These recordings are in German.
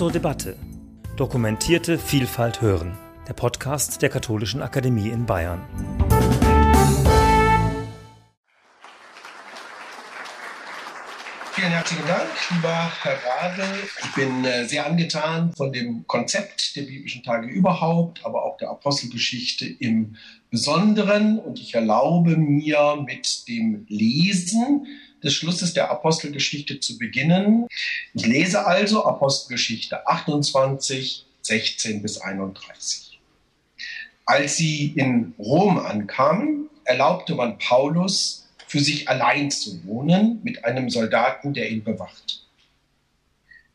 zur Debatte. Dokumentierte Vielfalt hören. Der Podcast der Katholischen Akademie in Bayern. Vielen herzlichen Dank, lieber Herr Rade. Ich bin äh, sehr angetan von dem Konzept der biblischen Tage überhaupt, aber auch der Apostelgeschichte im Besonderen. Und ich erlaube mir mit dem Lesen des Schlusses der Apostelgeschichte zu beginnen. Ich lese also Apostelgeschichte 28, 16 bis 31. Als sie in Rom ankamen, erlaubte man Paulus, für sich allein zu wohnen mit einem Soldaten, der ihn bewacht.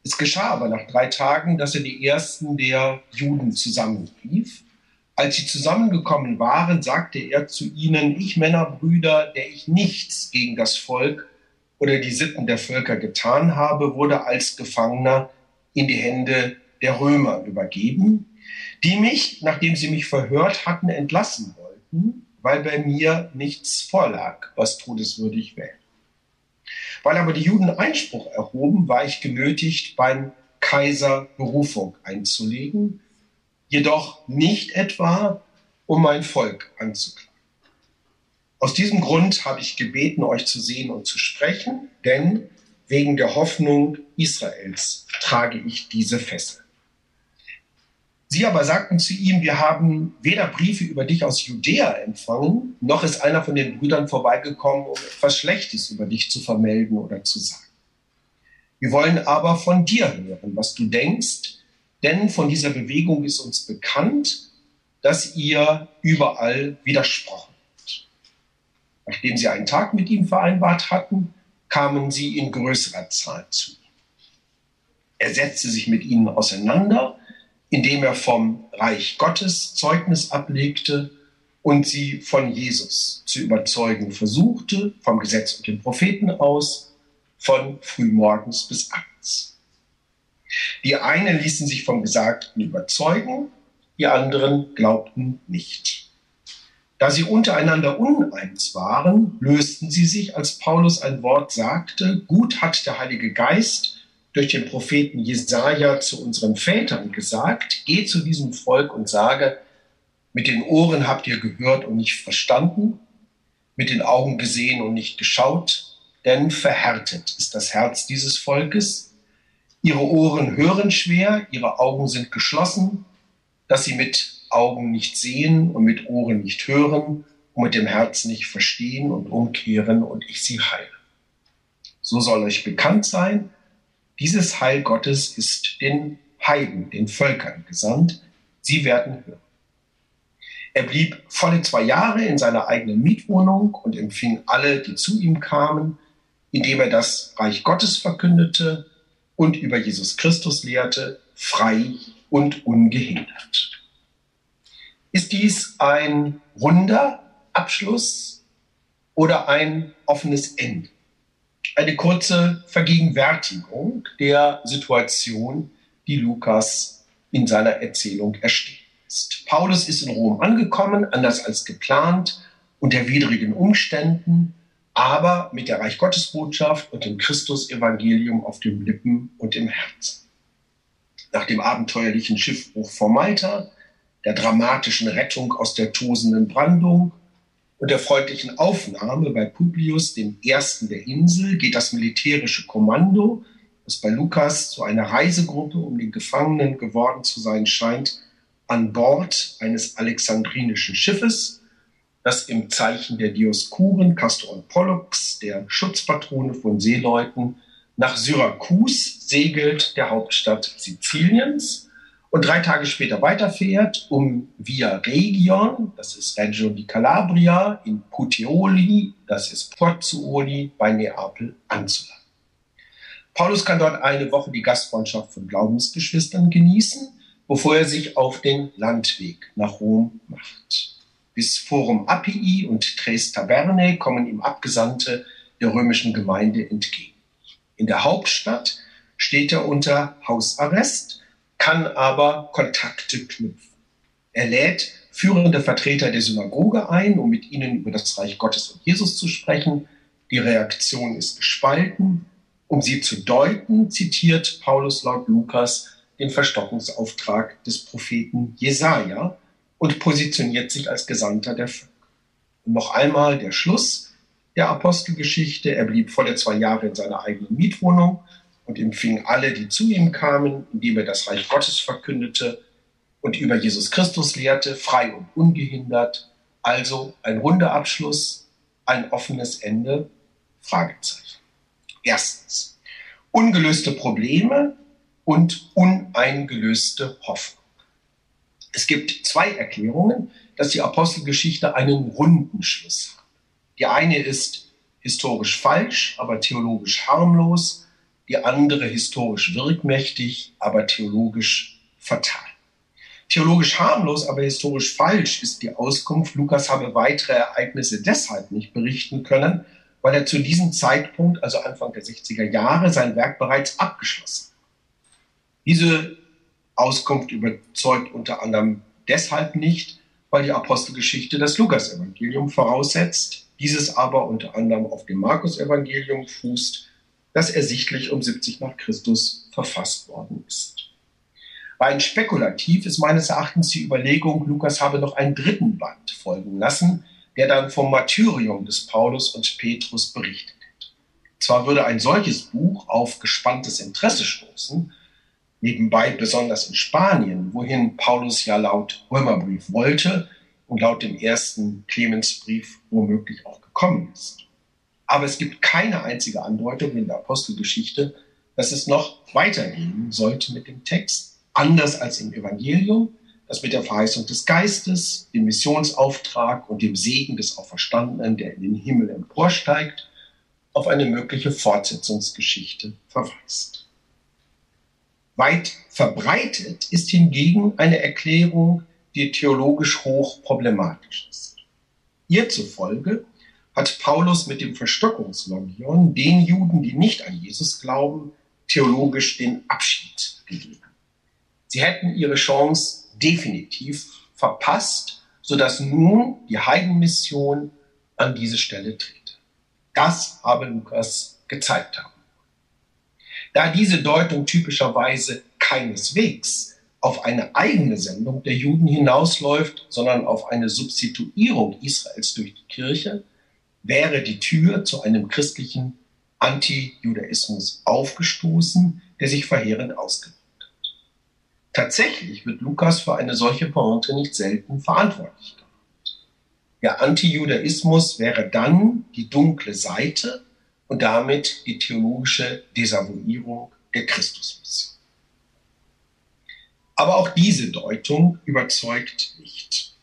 Es geschah aber nach drei Tagen, dass er die ersten der Juden zusammenrief. Als sie zusammengekommen waren, sagte er zu ihnen, ich Männerbrüder, der ich nichts gegen das Volk oder die Sitten der Völker getan habe, wurde als Gefangener in die Hände der Römer übergeben, die mich, nachdem sie mich verhört hatten, entlassen wollten weil bei mir nichts vorlag, was todeswürdig wäre. Weil aber die Juden Einspruch erhoben, war ich genötigt, beim Kaiser Berufung einzulegen, jedoch nicht etwa, um mein Volk anzuklagen. Aus diesem Grund habe ich gebeten, euch zu sehen und zu sprechen, denn wegen der Hoffnung Israels trage ich diese Fessel. Sie aber sagten zu ihm, wir haben weder Briefe über dich aus Judäa empfangen, noch ist einer von den Brüdern vorbeigekommen, um etwas Schlechtes über dich zu vermelden oder zu sagen. Wir wollen aber von dir hören, was du denkst, denn von dieser Bewegung ist uns bekannt, dass ihr überall widersprochen. Nachdem sie einen Tag mit ihm vereinbart hatten, kamen sie in größerer Zahl zu ihm. Er setzte sich mit ihnen auseinander, indem er vom Reich Gottes Zeugnis ablegte und sie von Jesus zu überzeugen versuchte, vom Gesetz und den Propheten aus, von frühmorgens bis abends. Die einen ließen sich vom Gesagten überzeugen, die anderen glaubten nicht. Da sie untereinander uneins waren, lösten sie sich, als Paulus ein Wort sagte, gut hat der Heilige Geist durch den Propheten Jesaja zu unseren Vätern gesagt: Geh zu diesem Volk und sage, mit den Ohren habt ihr gehört und nicht verstanden, mit den Augen gesehen und nicht geschaut, denn verhärtet ist das Herz dieses Volkes. Ihre Ohren hören schwer, ihre Augen sind geschlossen, dass sie mit Augen nicht sehen und mit Ohren nicht hören und mit dem Herzen nicht verstehen und umkehren und ich sie heile. So soll euch bekannt sein, dieses Heil Gottes ist den Heiden, den Völkern gesandt. Sie werden hören. Er blieb volle zwei Jahre in seiner eigenen Mietwohnung und empfing alle, die zu ihm kamen, indem er das Reich Gottes verkündete und über Jesus Christus lehrte, frei und ungehindert. Ist dies ein runder Abschluss oder ein offenes Ende? eine kurze Vergegenwärtigung der Situation, die Lukas in seiner Erzählung erstehen lässt. Paulus ist in Rom angekommen, anders als geplant, unter widrigen Umständen, aber mit der Reich Gottes Botschaft und dem Christus-Evangelium auf den Lippen und im Herzen. Nach dem abenteuerlichen Schiffbruch vor Malta, der dramatischen Rettung aus der tosenden Brandung und der freundlichen Aufnahme bei Publius, dem ersten der Insel, geht das militärische Kommando, das bei Lukas zu einer Reisegruppe um den Gefangenen geworden zu sein scheint, an Bord eines alexandrinischen Schiffes, das im Zeichen der Dioskuren, Castor und Pollux, der Schutzpatrone von Seeleuten, nach Syrakus segelt, der Hauptstadt Siziliens, und drei Tage später weiterfährt, um via Region, das ist Reggio di Calabria, in Puteoli, das ist Pozzuoli bei Neapel, anzulangen. Paulus kann dort eine Woche die Gastfreundschaft von Glaubensgeschwistern genießen, bevor er sich auf den Landweg nach Rom macht. Bis Forum Appii und Tres Taberne kommen ihm Abgesandte der römischen Gemeinde entgegen. In der Hauptstadt steht er unter Hausarrest, kann aber Kontakte knüpfen. Er lädt führende Vertreter der Synagoge ein, um mit ihnen über das Reich Gottes und Jesus zu sprechen. Die Reaktion ist gespalten. Um sie zu deuten, zitiert Paulus laut Lukas den Verstockungsauftrag des Propheten Jesaja und positioniert sich als Gesandter der Völker. Und noch einmal der Schluss der Apostelgeschichte. Er blieb volle zwei Jahre in seiner eigenen Mietwohnung und empfing alle, die zu ihm kamen, indem er das Reich Gottes verkündete und über Jesus Christus lehrte, frei und ungehindert. Also ein runder Abschluss, ein offenes Ende? Fragezeichen. Erstens, ungelöste Probleme und uneingelöste Hoffnung. Es gibt zwei Erklärungen, dass die Apostelgeschichte einen runden Schluss hat. Die eine ist historisch falsch, aber theologisch harmlos. Die andere historisch wirkmächtig, aber theologisch fatal. Theologisch harmlos, aber historisch falsch ist die Auskunft, Lukas habe weitere Ereignisse deshalb nicht berichten können, weil er zu diesem Zeitpunkt, also Anfang der 60er Jahre, sein Werk bereits abgeschlossen hat. Diese Auskunft überzeugt unter anderem deshalb nicht, weil die Apostelgeschichte das Lukas-Evangelium voraussetzt, dieses aber unter anderem auf dem Markus-Evangelium fußt, das ersichtlich um 70 nach Christus verfasst worden ist. Rein spekulativ ist meines Erachtens die Überlegung, Lukas habe noch einen dritten Band folgen lassen, der dann vom Martyrium des Paulus und Petrus berichtet. Zwar würde ein solches Buch auf gespanntes Interesse stoßen, nebenbei besonders in Spanien, wohin Paulus ja laut Römerbrief wollte und laut dem ersten Clemensbrief womöglich auch gekommen ist. Aber es gibt keine einzige Andeutung in der Apostelgeschichte, dass es noch weitergehen sollte mit dem Text, anders als im Evangelium, das mit der Verheißung des Geistes, dem Missionsauftrag und dem Segen des Auferstandenen, der in den Himmel emporsteigt, auf eine mögliche Fortsetzungsgeschichte verweist. Weit verbreitet ist hingegen eine Erklärung, die theologisch hoch problematisch ist. Ihr zufolge hat Paulus mit dem Verstockungslogion den Juden, die nicht an Jesus glauben, theologisch den Abschied gegeben. Sie hätten ihre Chance definitiv verpasst, sodass nun die Heidenmission an diese Stelle tritt. Das habe Lukas gezeigt haben. Da diese Deutung typischerweise keineswegs auf eine eigene Sendung der Juden hinausläuft, sondern auf eine Substituierung Israels durch die Kirche, wäre die Tür zu einem christlichen Anti-Judaismus aufgestoßen, der sich verheerend ausgewirkt Tatsächlich wird Lukas für eine solche Pointe nicht selten verantwortlich. Der Antijudaismus wäre dann die dunkle Seite und damit die theologische Desavouierung der Christusmission. Aber auch diese Deutung überzeugt nicht.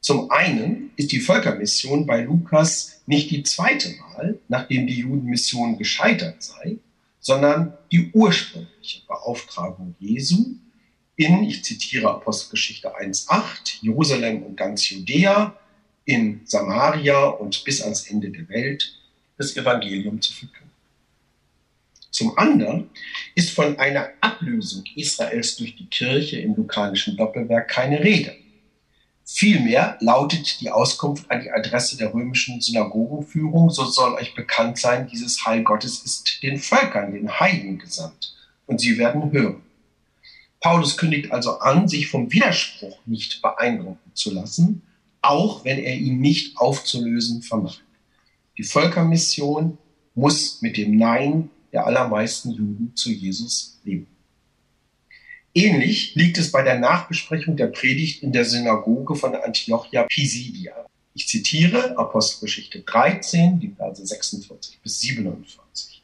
Zum einen ist die Völkermission bei Lukas nicht die zweite Mal, nachdem die Judenmission gescheitert sei, sondern die ursprüngliche Beauftragung Jesu, in, ich zitiere Apostelgeschichte 1.8, Jerusalem und ganz Judäa, in Samaria und bis ans Ende der Welt das Evangelium zu verkünden. Zum anderen ist von einer Ablösung Israels durch die Kirche im lukanischen Doppelwerk keine Rede. Vielmehr lautet die Auskunft an die Adresse der römischen Synagogenführung, so soll euch bekannt sein, dieses Heil Gottes ist den Völkern, den Heiden gesandt, und sie werden hören. Paulus kündigt also an, sich vom Widerspruch nicht beeindrucken zu lassen, auch wenn er ihn nicht aufzulösen vermag. Die Völkermission muss mit dem Nein der allermeisten Juden zu Jesus leben. Ähnlich liegt es bei der Nachbesprechung der Predigt in der Synagoge von Antiochia Pisidia. Ich zitiere Apostelgeschichte 13, die Verse 46 bis 47.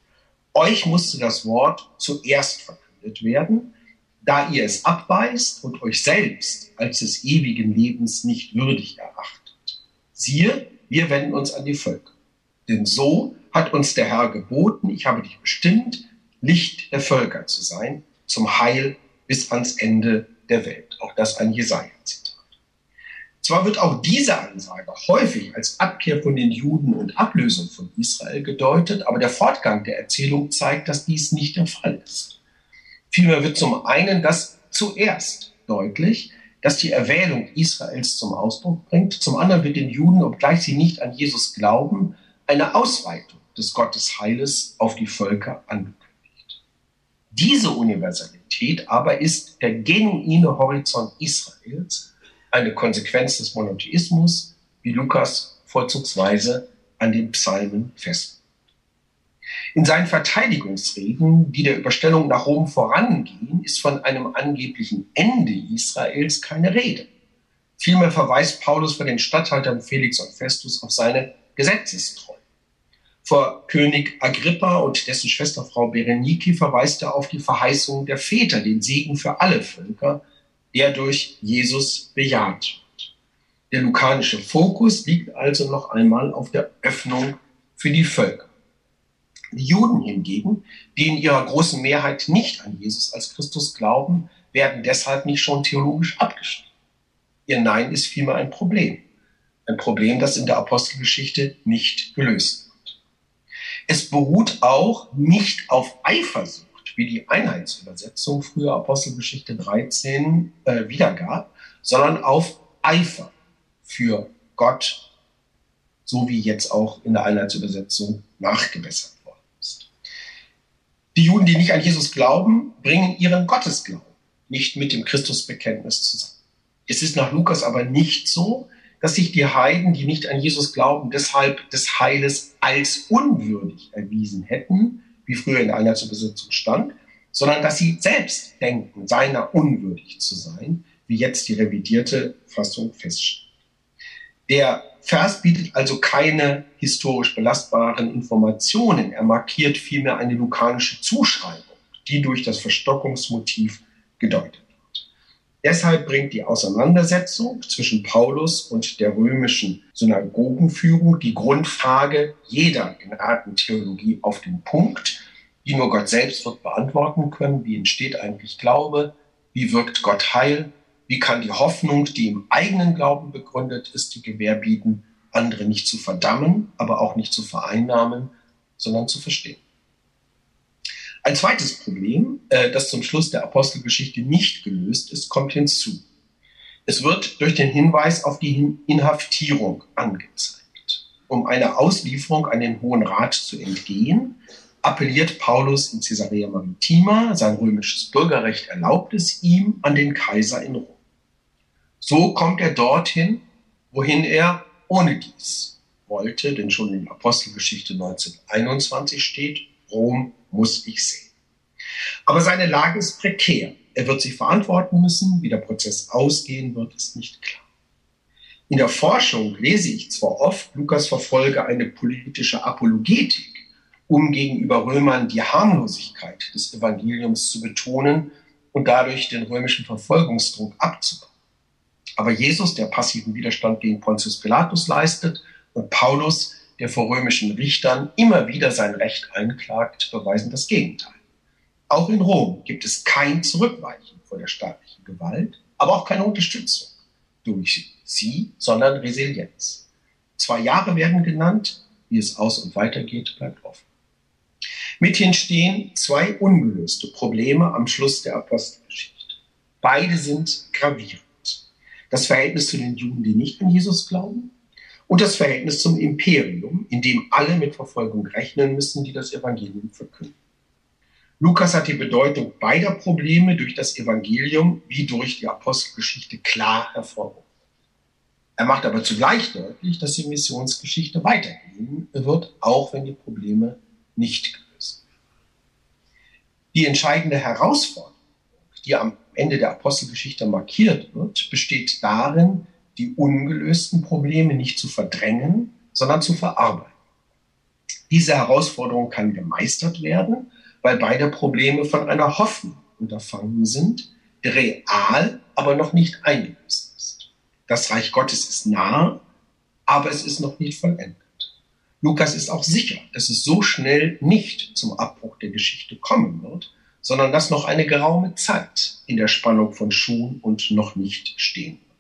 Euch musste das Wort zuerst verkündet werden, da ihr es abweist und euch selbst als des ewigen Lebens nicht würdig erachtet. Siehe, wir wenden uns an die Völker. Denn so hat uns der Herr geboten, ich habe dich bestimmt, Licht der Völker zu sein, zum Heil bis ans Ende der Welt. Auch das ein Jesaja-Zitat. Zwar wird auch diese Ansage häufig als Abkehr von den Juden und Ablösung von Israel gedeutet, aber der Fortgang der Erzählung zeigt, dass dies nicht der Fall ist. Vielmehr wird zum einen das zuerst deutlich, dass die Erwählung Israels zum Ausdruck bringt. Zum anderen wird den Juden, obgleich sie nicht an Jesus glauben, eine Ausweitung des Gottes Heiles auf die Völker angekündigt. Diese Universalität aber ist der genuine Horizont Israels, eine Konsequenz des Monotheismus, wie Lukas vorzugsweise an den Psalmen fest. In seinen Verteidigungsreden, die der Überstellung nach Rom vorangehen, ist von einem angeblichen Ende Israels keine Rede. Vielmehr verweist Paulus vor den Statthaltern Felix und Festus auf seine Gesetzestreue. Vor König Agrippa und dessen Schwesterfrau Berenike verweist er auf die Verheißung der Väter, den Segen für alle Völker, der durch Jesus bejaht wird. Der lukanische Fokus liegt also noch einmal auf der Öffnung für die Völker. Die Juden hingegen, die in ihrer großen Mehrheit nicht an Jesus als Christus glauben, werden deshalb nicht schon theologisch abgeschrieben. Ihr Nein ist vielmehr ein Problem. Ein Problem, das in der Apostelgeschichte nicht gelöst wird. Es beruht auch nicht auf Eifersucht, wie die Einheitsübersetzung früher Apostelgeschichte 13 äh, wiedergab, sondern auf Eifer für Gott, so wie jetzt auch in der Einheitsübersetzung nachgebessert worden ist. Die Juden, die nicht an Jesus glauben, bringen ihren Gottesglauben nicht mit dem Christusbekenntnis zusammen. Es ist nach Lukas aber nicht so, dass sich die Heiden, die nicht an Jesus glauben, deshalb des Heiles als unwürdig erwiesen hätten, wie früher in der Einheitsübersetzung stand, sondern dass sie selbst denken, seiner unwürdig zu sein, wie jetzt die revidierte Fassung feststellt. Der Vers bietet also keine historisch belastbaren Informationen. Er markiert vielmehr eine lukanische Zuschreibung, die durch das Verstockungsmotiv gedeutet Deshalb bringt die Auseinandersetzung zwischen Paulus und der römischen Synagogenführung die Grundfrage jeder Gnadentheologie auf den Punkt, die nur Gott selbst wird beantworten können. Wie entsteht eigentlich Glaube? Wie wirkt Gott Heil? Wie kann die Hoffnung, die im eigenen Glauben begründet ist, die Gewähr bieten, andere nicht zu verdammen, aber auch nicht zu vereinnahmen, sondern zu verstehen? Ein zweites Problem, äh, das zum Schluss der Apostelgeschichte nicht gelöst ist, kommt hinzu. Es wird durch den Hinweis auf die Inhaftierung angezeigt. Um einer Auslieferung an den Hohen Rat zu entgehen, appelliert Paulus in Caesarea Maritima, sein römisches Bürgerrecht erlaubt es ihm, an den Kaiser in Rom. So kommt er dorthin, wohin er ohne dies wollte, denn schon in Apostelgeschichte 1921 steht, Rom muss ich sehen. Aber seine Lage ist prekär. Er wird sich verantworten müssen. Wie der Prozess ausgehen wird, ist nicht klar. In der Forschung lese ich zwar oft, Lukas verfolge eine politische Apologetik, um gegenüber Römern die Harmlosigkeit des Evangeliums zu betonen und dadurch den römischen Verfolgungsdruck abzubauen. Aber Jesus, der passiven Widerstand gegen Pontius Pilatus leistet, und Paulus, der vor römischen Richtern immer wieder sein Recht einklagt, beweisen das Gegenteil. Auch in Rom gibt es kein Zurückweichen vor der staatlichen Gewalt, aber auch keine Unterstützung durch sie, sondern Resilienz. Zwei Jahre werden genannt, wie es aus und weitergeht, bleibt offen. Mithin stehen zwei ungelöste Probleme am Schluss der Apostelgeschichte. Beide sind gravierend. Das Verhältnis zu den Juden, die nicht an Jesus glauben, und das Verhältnis zum Imperium, in dem alle mit Verfolgung rechnen müssen, die das Evangelium verkünden. Lukas hat die Bedeutung beider Probleme durch das Evangelium wie durch die Apostelgeschichte klar hervorgehoben. Er macht aber zugleich deutlich, dass die Missionsgeschichte weitergehen wird, auch wenn die Probleme nicht gelöst werden. Die entscheidende Herausforderung, die am Ende der Apostelgeschichte markiert wird, besteht darin, die ungelösten Probleme nicht zu verdrängen, sondern zu verarbeiten. Diese Herausforderung kann gemeistert werden, weil beide Probleme von einer Hoffnung unterfangen sind, die real, aber noch nicht eingelöst ist. Das Reich Gottes ist nahe, aber es ist noch nicht vollendet. Lukas ist auch sicher, dass es so schnell nicht zum Abbruch der Geschichte kommen wird, sondern dass noch eine geraume Zeit in der Spannung von Schuhen und noch nicht stehen wird.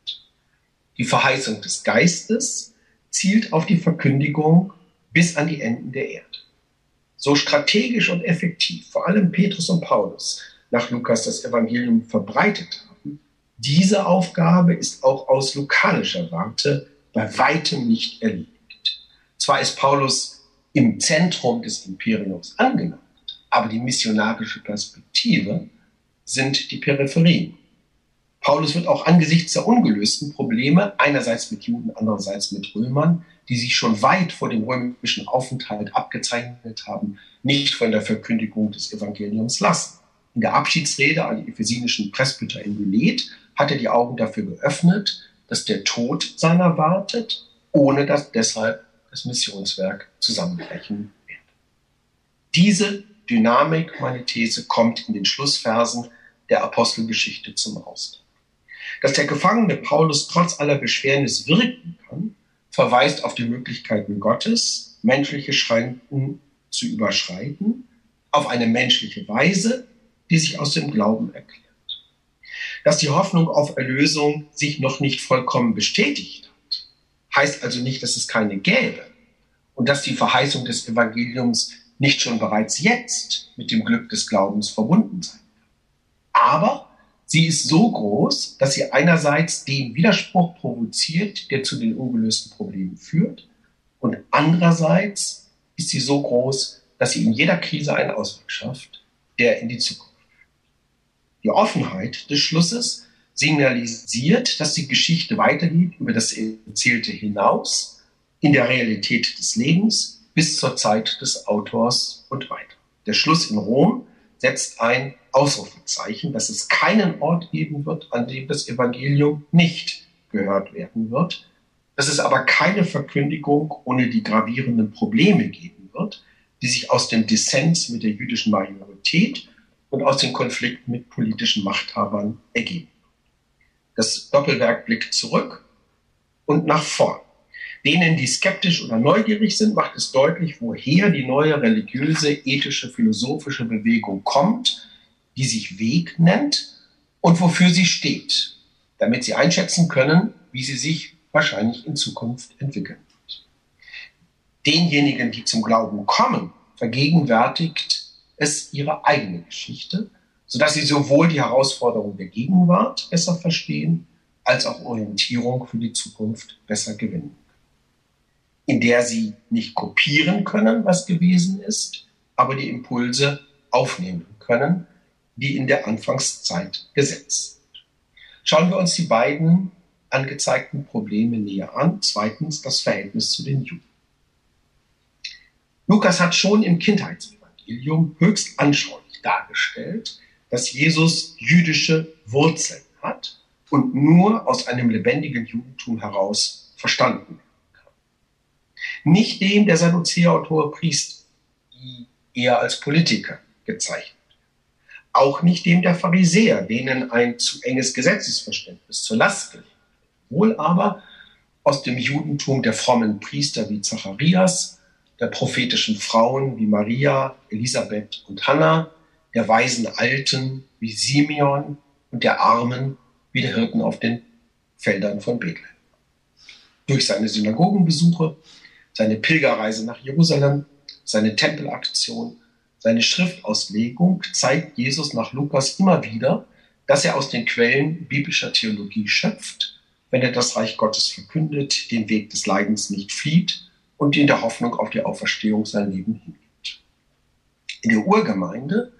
Die Verheißung des Geistes zielt auf die Verkündigung bis an die Enden der Erde so strategisch und effektiv vor allem Petrus und Paulus nach Lukas das Evangelium verbreitet haben, diese Aufgabe ist auch aus lokalischer Warte bei weitem nicht erledigt. Zwar ist Paulus im Zentrum des Imperiums angelangt, aber die missionarische Perspektive sind die Peripherien. Paulus wird auch angesichts der ungelösten Probleme, einerseits mit Juden, andererseits mit Römern, die sich schon weit vor dem römischen Aufenthalt abgezeichnet haben, nicht von der Verkündigung des Evangeliums lassen. In der Abschiedsrede an die ephesinischen Presbyter in Milet hat er die Augen dafür geöffnet, dass der Tod seiner wartet, ohne dass deshalb das Missionswerk zusammenbrechen wird. Diese Dynamik, meine These, kommt in den Schlussversen der Apostelgeschichte zum Ausdruck. Dass der Gefangene Paulus trotz aller Beschwernis wirken kann, verweist auf die Möglichkeiten Gottes, menschliche Schranken zu überschreiten, auf eine menschliche Weise, die sich aus dem Glauben erklärt. Dass die Hoffnung auf Erlösung sich noch nicht vollkommen bestätigt hat, heißt also nicht, dass es keine gäbe und dass die Verheißung des Evangeliums nicht schon bereits jetzt mit dem Glück des Glaubens verbunden sein kann. Aber Sie ist so groß, dass sie einerseits den Widerspruch provoziert, der zu den ungelösten Problemen führt, und andererseits ist sie so groß, dass sie in jeder Krise einen Ausweg schafft, der in die Zukunft. Die Offenheit des Schlusses signalisiert, dass die Geschichte weitergeht über das Erzählte hinaus, in der Realität des Lebens bis zur Zeit des Autors und weiter. Der Schluss in Rom setzt ein Ausrufezeichen, dass es keinen Ort geben wird, an dem das Evangelium nicht gehört werden wird, dass es aber keine Verkündigung ohne die gravierenden Probleme geben wird, die sich aus dem Dissens mit der jüdischen Majorität und aus den Konflikten mit politischen Machthabern ergeben. Das Doppelwerk blickt zurück und nach vorn. Denen, die skeptisch oder neugierig sind, macht es deutlich, woher die neue religiöse, ethische, philosophische Bewegung kommt, die sich Weg nennt und wofür sie steht, damit sie einschätzen können, wie sie sich wahrscheinlich in Zukunft entwickeln wird. Denjenigen, die zum Glauben kommen, vergegenwärtigt es ihre eigene Geschichte, sodass sie sowohl die Herausforderung der Gegenwart besser verstehen, als auch Orientierung für die Zukunft besser gewinnen in der sie nicht kopieren können, was gewesen ist, aber die Impulse aufnehmen können, die in der Anfangszeit gesetzt. Schauen wir uns die beiden angezeigten Probleme näher an. Zweitens das Verhältnis zu den Juden. Lukas hat schon im Kindheitsevangelium höchst anschaulich dargestellt, dass Jesus jüdische Wurzeln hat und nur aus einem lebendigen Judentum heraus verstanden nicht dem der Sadduzäer und hohe Priester, die eher als Politiker gezeichnet auch nicht dem der Pharisäer, denen ein zu enges Gesetzesverständnis zur Last gelegt wohl aber aus dem Judentum der frommen Priester wie Zacharias, der prophetischen Frauen wie Maria, Elisabeth und Hannah, der weisen Alten wie Simeon und der Armen wie der Hirten auf den Feldern von Bethlehem. Durch seine Synagogenbesuche seine Pilgerreise nach Jerusalem, seine Tempelaktion, seine Schriftauslegung zeigt Jesus nach Lukas immer wieder, dass er aus den Quellen biblischer Theologie schöpft, wenn er das Reich Gottes verkündet, den Weg des Leidens nicht flieht und in der Hoffnung auf die Auferstehung sein Leben hingibt. In der Urgemeinde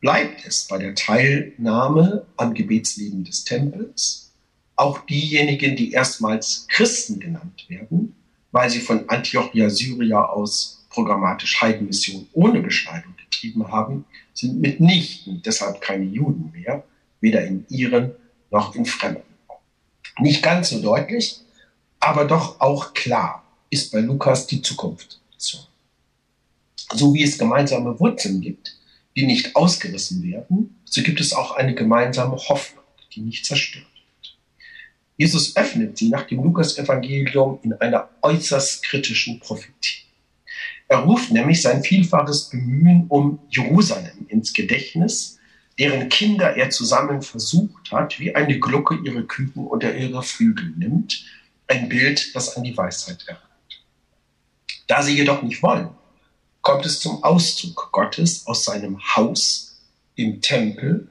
bleibt es bei der Teilnahme am Gebetsleben des Tempels. Auch diejenigen, die erstmals Christen genannt werden, weil sie von Antiochia Syria aus programmatisch Heidenmission ohne Beschneidung getrieben haben, sind mitnichten deshalb keine Juden mehr, weder in ihren noch in Fremden. Nicht ganz so deutlich, aber doch auch klar ist bei Lukas die Zukunft. So wie es gemeinsame Wurzeln gibt, die nicht ausgerissen werden, so gibt es auch eine gemeinsame Hoffnung, die nicht zerstört. Jesus öffnet sie nach dem Lukas-Evangelium in einer äußerst kritischen Prophetie. Er ruft nämlich sein vielfaches Bemühen um Jerusalem ins Gedächtnis, deren Kinder er zusammen versucht hat, wie eine Glucke ihre Küken unter ihre Flügel nimmt, ein Bild, das an die Weisheit erinnert. Da sie jedoch nicht wollen, kommt es zum Auszug Gottes aus seinem Haus im Tempel,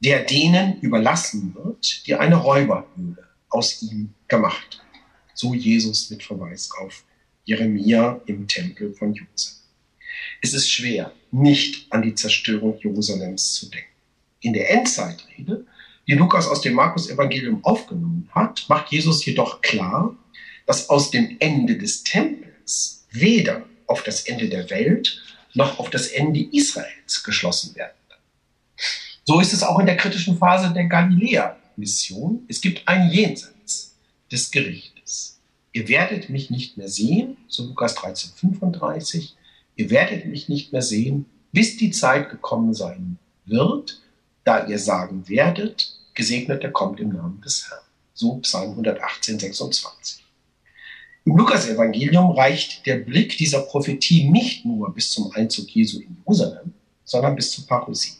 der denen überlassen wird, die eine Räuberhöhle aus ihm gemacht. So Jesus mit Verweis auf Jeremia im Tempel von ist es schwer, nicht an die Zerstörung Jerusalems zu denken. In der Endzeitrede, die Lukas aus dem Markus-Evangelium aufgenommen hat, macht Jesus jedoch klar, dass aus dem Ende des Tempels weder auf das Ende der Welt noch auf das Ende Israels geschlossen werden. So ist es auch in der kritischen Phase der Galiläa-Mission. Es gibt ein Jenseits des Gerichtes. Ihr werdet mich nicht mehr sehen, so Lukas 13, 35. Ihr werdet mich nicht mehr sehen, bis die Zeit gekommen sein wird, da ihr sagen werdet, gesegnet der kommt im Namen des Herrn. So Psalm 118, 26. Im Lukas-Evangelium reicht der Blick dieser Prophetie nicht nur bis zum Einzug Jesu in Jerusalem, sondern bis zur Parousie.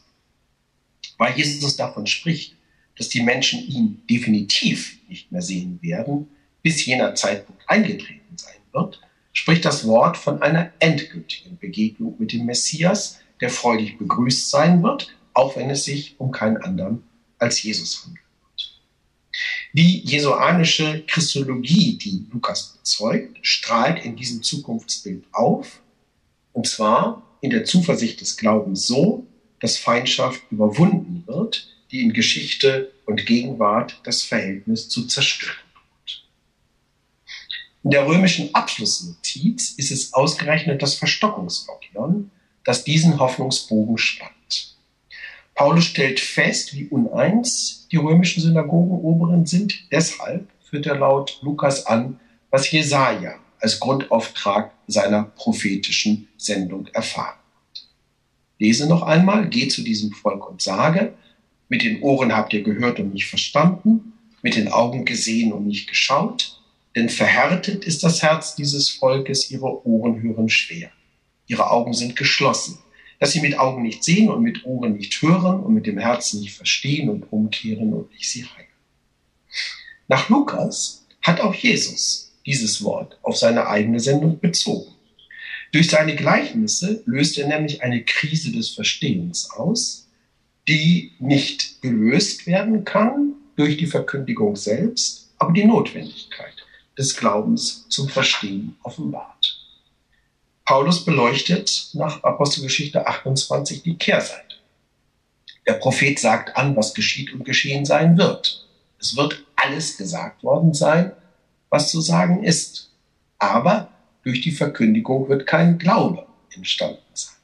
Weil Jesus davon spricht, dass die Menschen ihn definitiv nicht mehr sehen werden, bis jener Zeitpunkt eingetreten sein wird, spricht das Wort von einer endgültigen Begegnung mit dem Messias, der freudig begrüßt sein wird, auch wenn es sich um keinen anderen als Jesus handelt. Die jesuanische Christologie, die Lukas bezeugt, strahlt in diesem Zukunftsbild auf, und zwar in der Zuversicht des Glaubens so, dass Feindschaft überwunden wird, die in Geschichte und Gegenwart das Verhältnis zu zerstören droht. In der römischen Abschlussnotiz ist es ausgerechnet das Verstockungslogion, das diesen Hoffnungsbogen spannt. Paulus stellt fest, wie uneins die römischen Synagogenoberen sind. Deshalb führt er laut Lukas an, was Jesaja als Grundauftrag seiner prophetischen Sendung erfahren hat. Lese noch einmal, geh zu diesem Volk und sage, mit den Ohren habt ihr gehört und nicht verstanden, mit den Augen gesehen und nicht geschaut, denn verhärtet ist das Herz dieses Volkes, ihre Ohren hören schwer, ihre Augen sind geschlossen dass sie mit Augen nicht sehen und mit Ohren nicht hören und mit dem Herzen nicht verstehen und umkehren und ich sie heile. Nach Lukas hat auch Jesus dieses Wort auf seine eigene Sendung bezogen. Durch seine Gleichnisse löst er nämlich eine Krise des Verstehens aus, die nicht gelöst werden kann durch die Verkündigung selbst, aber die Notwendigkeit des Glaubens zum Verstehen offenbart. Paulus beleuchtet nach Apostelgeschichte 28 die Kehrseite. Der Prophet sagt an, was geschieht und geschehen sein wird. Es wird alles gesagt worden sein, was zu sagen ist. Aber durch die Verkündigung wird kein Glaube entstanden sein.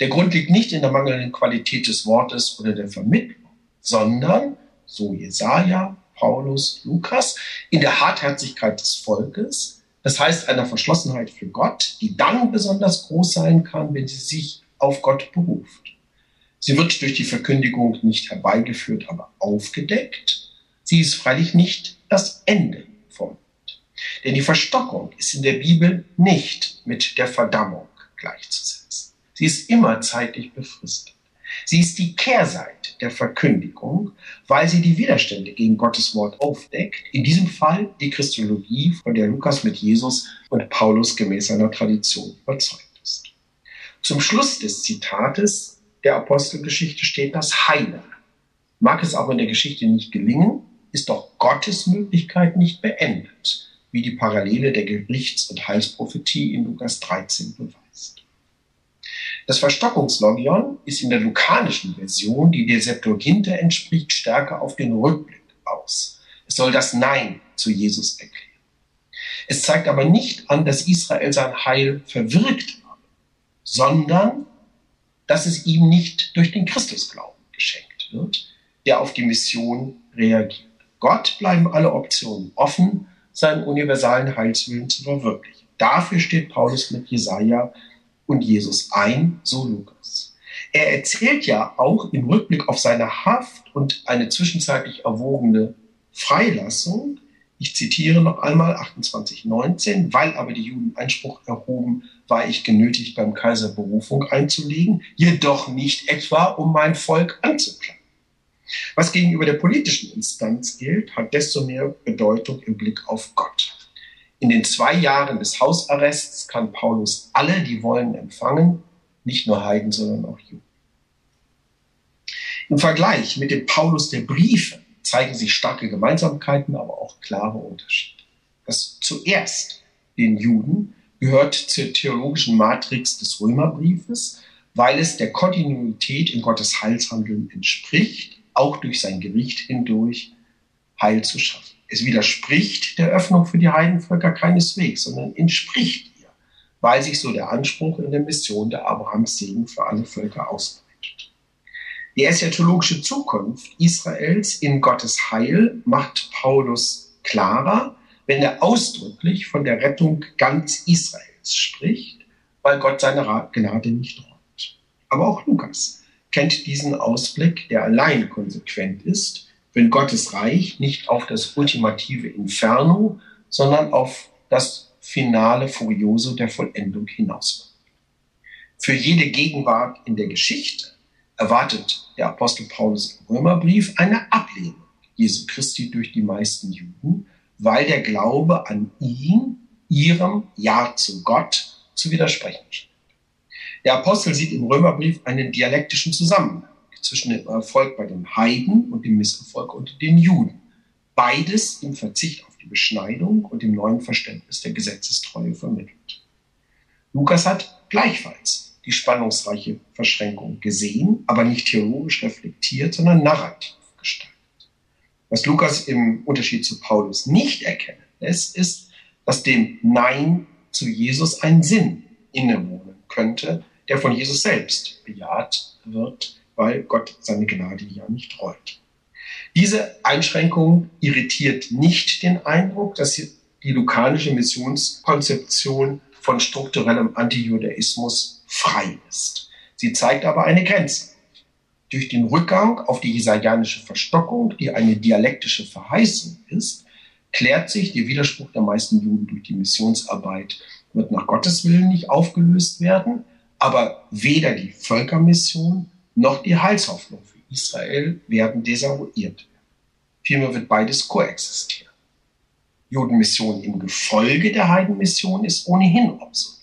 Der Grund liegt nicht in der mangelnden Qualität des Wortes oder der Vermittlung, sondern, so Jesaja, Paulus, Lukas, in der Hartherzigkeit des Volkes, das heißt einer Verschlossenheit für Gott, die dann besonders groß sein kann, wenn sie sich auf Gott beruft. Sie wird durch die Verkündigung nicht herbeigeführt, aber aufgedeckt. Sie ist freilich nicht das Ende vom Mund. Denn die Verstockung ist in der Bibel nicht mit der Verdammung gleichzusetzen. Sie ist immer zeitlich befristet. Sie ist die Kehrseite der Verkündigung, weil sie die Widerstände gegen Gottes Wort aufdeckt. In diesem Fall die Christologie, von der Lukas mit Jesus und Paulus gemäß seiner Tradition überzeugt ist. Zum Schluss des Zitates der Apostelgeschichte steht das Heile. Mag es aber in der Geschichte nicht gelingen, ist doch Gottes Möglichkeit nicht beendet, wie die Parallele der Gerichts- und Heilsprophetie in Lukas 13 beweist. Das Verstockungslogion ist in der lukanischen Version, die der Septuaginte entspricht, stärker auf den Rückblick aus. Es soll das Nein zu Jesus erklären. Es zeigt aber nicht an, dass Israel sein Heil verwirkt habe, sondern dass es ihm nicht durch den Christusglauben geschenkt wird, der auf die Mission reagiert. Gott bleiben alle Optionen offen, seinen universalen Heilswillen zu verwirklichen. Dafür steht Paulus mit Jesaja und Jesus ein, so Lukas. Er erzählt ja auch im Rückblick auf seine Haft und eine zwischenzeitlich erwogene Freilassung, ich zitiere noch einmal 28,19, weil aber die Juden Einspruch erhoben, war ich genötigt, beim Kaiser Berufung einzulegen, jedoch nicht etwa, um mein Volk anzuklagen. Was gegenüber der politischen Instanz gilt, hat desto mehr Bedeutung im Blick auf Gott. In den zwei Jahren des Hausarrests kann Paulus alle, die wollen, empfangen, nicht nur Heiden, sondern auch Juden. Im Vergleich mit dem Paulus der Briefe zeigen sich starke Gemeinsamkeiten, aber auch klare Unterschiede. Dass zuerst den Juden gehört zur theologischen Matrix des Römerbriefes, weil es der Kontinuität in Gottes Heilshandeln entspricht, auch durch sein Gericht hindurch Heil zu schaffen. Es widerspricht der Öffnung für die Heidenvölker keineswegs, sondern entspricht ihr, weil sich so der Anspruch in der Mission der Abrahams Segen für alle Völker ausbreitet. Die eschatologische Zukunft Israels in Gottes Heil macht Paulus klarer, wenn er ausdrücklich von der Rettung ganz Israels spricht, weil Gott seine Gnade nicht räumt. Aber auch Lukas kennt diesen Ausblick, der allein konsequent ist, wenn Gottes Reich nicht auf das ultimative Inferno, sondern auf das finale Furioso der Vollendung hinaus. Für jede Gegenwart in der Geschichte erwartet der Apostel Paulus im Römerbrief eine Ablehnung Jesu Christi durch die meisten Juden, weil der Glaube an ihn, ihrem Ja zu Gott, zu widersprechen scheint. Der Apostel sieht im Römerbrief einen dialektischen Zusammenhang zwischen dem Erfolg bei den Heiden und dem Misserfolg unter den Juden. Beides im Verzicht auf die Beschneidung und dem neuen Verständnis der Gesetzestreue vermittelt. Lukas hat gleichfalls die spannungsreiche Verschränkung gesehen, aber nicht theologisch reflektiert, sondern narrativ gestaltet. Was Lukas im Unterschied zu Paulus nicht erkennen lässt, ist, dass dem Nein zu Jesus ein Sinn innewohnen könnte, der von Jesus selbst bejaht wird, weil Gott seine Gnade ja nicht rollt. Diese Einschränkung irritiert nicht den Eindruck, dass die lukanische Missionskonzeption von strukturellem Antijudaismus frei ist. Sie zeigt aber eine Grenze. Durch den Rückgang auf die jesajanische Verstockung, die eine dialektische Verheißung ist, klärt sich der Widerspruch der meisten Juden durch die Missionsarbeit, wird nach Gottes Willen nicht aufgelöst werden, aber weder die Völkermission noch die Heilshoffnung für Israel werden desavouiert. Vielmehr wird beides koexistieren. Judenmission im Gefolge der Heidenmission ist ohnehin obsolet.